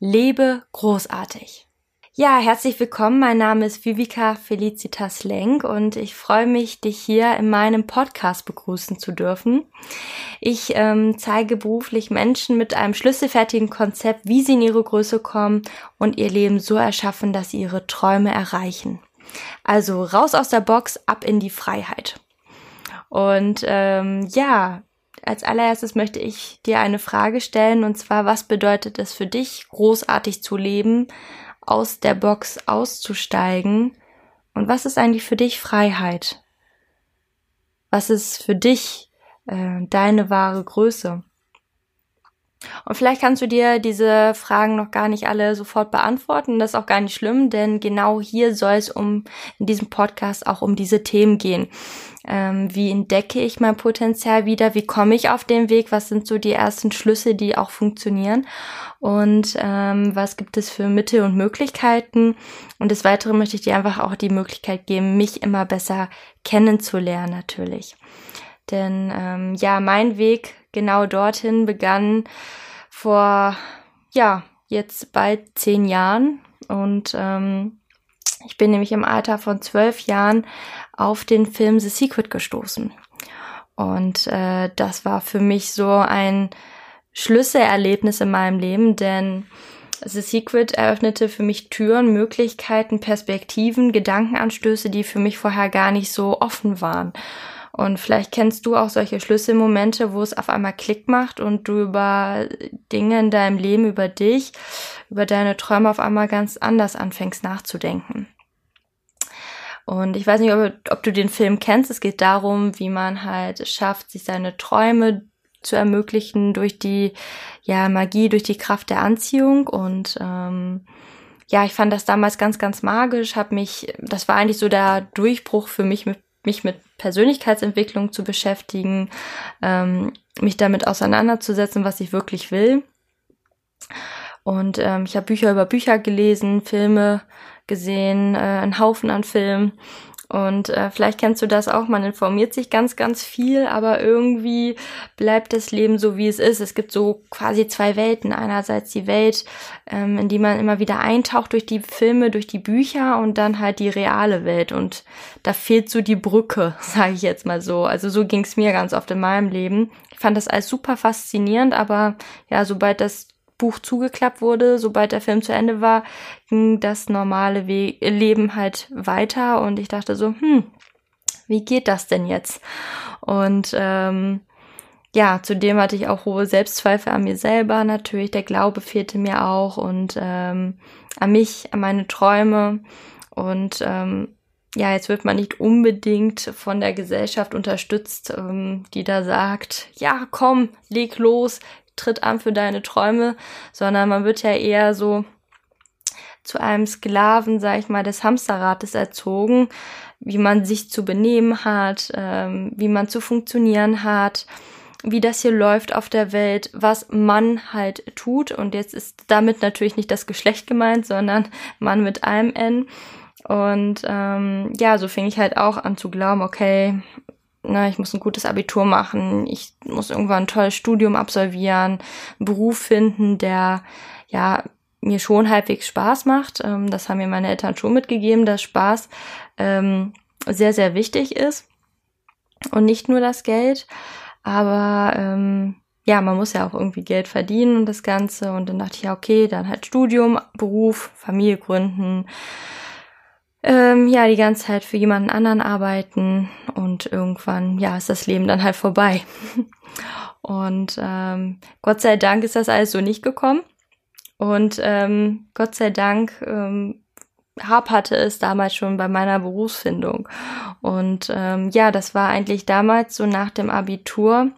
Lebe großartig. Ja, herzlich willkommen. Mein Name ist Vivica Felicitas Lenk und ich freue mich, dich hier in meinem Podcast begrüßen zu dürfen. Ich ähm, zeige beruflich Menschen mit einem schlüsselfertigen Konzept, wie sie in ihre Größe kommen und ihr Leben so erschaffen, dass sie ihre Träume erreichen. Also raus aus der Box, ab in die Freiheit. Und ähm, ja, als allererstes möchte ich dir eine Frage stellen, und zwar, was bedeutet es für dich, großartig zu leben, aus der Box auszusteigen? Und was ist eigentlich für dich Freiheit? Was ist für dich äh, deine wahre Größe? Und vielleicht kannst du dir diese Fragen noch gar nicht alle sofort beantworten. Das ist auch gar nicht schlimm, denn genau hier soll es um in diesem Podcast auch um diese Themen gehen. Ähm, wie entdecke ich mein Potenzial wieder? Wie komme ich auf den Weg? Was sind so die ersten Schlüsse, die auch funktionieren? Und ähm, was gibt es für Mittel und Möglichkeiten? Und des Weiteren möchte ich dir einfach auch die Möglichkeit geben, mich immer besser kennenzulernen natürlich. Denn ähm, ja, mein Weg genau dorthin begann vor, ja, jetzt bald zehn Jahren. Und ähm, ich bin nämlich im Alter von zwölf Jahren auf den Film The Secret gestoßen. Und äh, das war für mich so ein Schlüsselerlebnis in meinem Leben, denn The Secret eröffnete für mich Türen, Möglichkeiten, Perspektiven, Gedankenanstöße, die für mich vorher gar nicht so offen waren. Und vielleicht kennst du auch solche Schlüsselmomente, wo es auf einmal Klick macht und du über Dinge in deinem Leben, über dich, über deine Träume auf einmal ganz anders anfängst nachzudenken. Und ich weiß nicht, ob, ob du den Film kennst. Es geht darum, wie man halt schafft, sich seine Träume zu ermöglichen durch die ja Magie, durch die Kraft der Anziehung und ähm, ja, ich fand das damals ganz, ganz magisch. Hab mich, das war eigentlich so der Durchbruch für mich mit mich mit Persönlichkeitsentwicklung zu beschäftigen, ähm, mich damit auseinanderzusetzen, was ich wirklich will. Und ähm, ich habe Bücher über Bücher gelesen, Filme gesehen, äh, einen Haufen an Filmen und äh, vielleicht kennst du das auch, man informiert sich ganz, ganz viel, aber irgendwie bleibt das Leben so, wie es ist. Es gibt so quasi zwei Welten. Einerseits die Welt, ähm, in die man immer wieder eintaucht durch die Filme, durch die Bücher und dann halt die reale Welt. Und da fehlt so die Brücke, sage ich jetzt mal so. Also so ging es mir ganz oft in meinem Leben. Ich fand das alles super faszinierend, aber ja, sobald das Buch zugeklappt wurde, sobald der Film zu Ende war, ging das normale We Leben halt weiter und ich dachte so, hm, wie geht das denn jetzt? Und ähm, ja, zudem hatte ich auch hohe Selbstzweifel an mir selber natürlich, der Glaube fehlte mir auch und ähm, an mich, an meine Träume und ähm, ja, jetzt wird man nicht unbedingt von der Gesellschaft unterstützt, ähm, die da sagt, ja, komm, leg los, tritt an für deine Träume, sondern man wird ja eher so zu einem Sklaven, sag ich mal, des Hamsterrates erzogen, wie man sich zu benehmen hat, ähm, wie man zu funktionieren hat, wie das hier läuft auf der Welt, was man halt tut. Und jetzt ist damit natürlich nicht das Geschlecht gemeint, sondern Mann mit einem N. Und ähm, ja, so fing ich halt auch an zu glauben, okay, na, ich muss ein gutes Abitur machen, ich muss irgendwann ein tolles Studium absolvieren, einen Beruf finden, der ja mir schon halbwegs Spaß macht. Ähm, das haben mir meine Eltern schon mitgegeben, dass Spaß ähm, sehr, sehr wichtig ist. Und nicht nur das Geld, aber ähm, ja, man muss ja auch irgendwie Geld verdienen und das Ganze. Und dann dachte ich, ja, okay, dann halt Studium, Beruf, Familie gründen, ähm, ja, die ganze Zeit für jemanden anderen arbeiten und irgendwann, ja, ist das Leben dann halt vorbei. und ähm, Gott sei Dank ist das alles so nicht gekommen. Und ähm, Gott sei Dank ähm, haperte es damals schon bei meiner Berufsfindung. Und ähm, ja, das war eigentlich damals so nach dem Abitur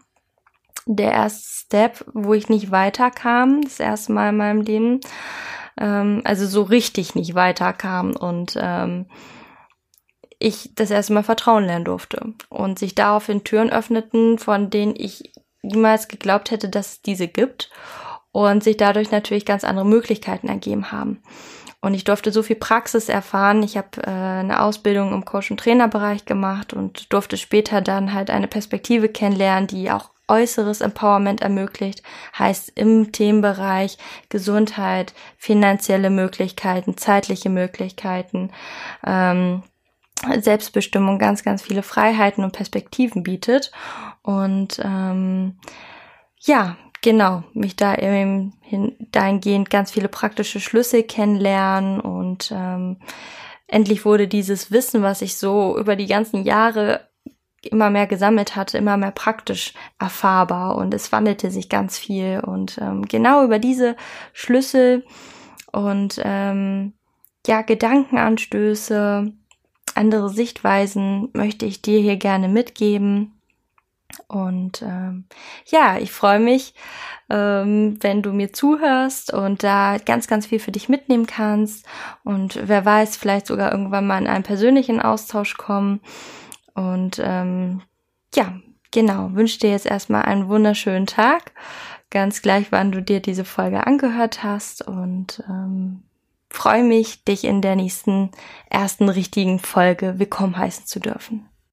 der erste Step, wo ich nicht weiterkam, das erste Mal in meinem Leben ähm, also so richtig nicht weiterkam und ähm, ich das erste Mal Vertrauen lernen durfte und sich daraufhin Türen öffneten, von denen ich niemals geglaubt hätte, dass es diese gibt und sich dadurch natürlich ganz andere Möglichkeiten ergeben haben. Und ich durfte so viel Praxis erfahren. Ich habe äh, eine Ausbildung im Coach- und Trainerbereich gemacht und durfte später dann halt eine Perspektive kennenlernen, die auch äußeres Empowerment ermöglicht, heißt im Themenbereich Gesundheit, finanzielle Möglichkeiten, zeitliche Möglichkeiten, ähm, Selbstbestimmung ganz, ganz viele Freiheiten und Perspektiven bietet. Und ähm, ja, genau, mich da eben hin, dahingehend ganz viele praktische Schlüsse kennenlernen und ähm, endlich wurde dieses Wissen, was ich so über die ganzen Jahre immer mehr gesammelt hatte, immer mehr praktisch erfahrbar und es wandelte sich ganz viel und ähm, genau über diese Schlüssel und ähm, ja Gedankenanstöße, andere Sichtweisen möchte ich dir hier gerne mitgeben und ähm, ja, ich freue mich, ähm, wenn du mir zuhörst und da ganz, ganz viel für dich mitnehmen kannst. Und wer weiß, vielleicht sogar irgendwann mal in einen persönlichen Austausch kommen. Und ähm, ja, genau, wünsche dir jetzt erstmal einen wunderschönen Tag. Ganz gleich, wann du dir diese Folge angehört hast. Und ähm, freue mich, dich in der nächsten ersten richtigen Folge willkommen heißen zu dürfen.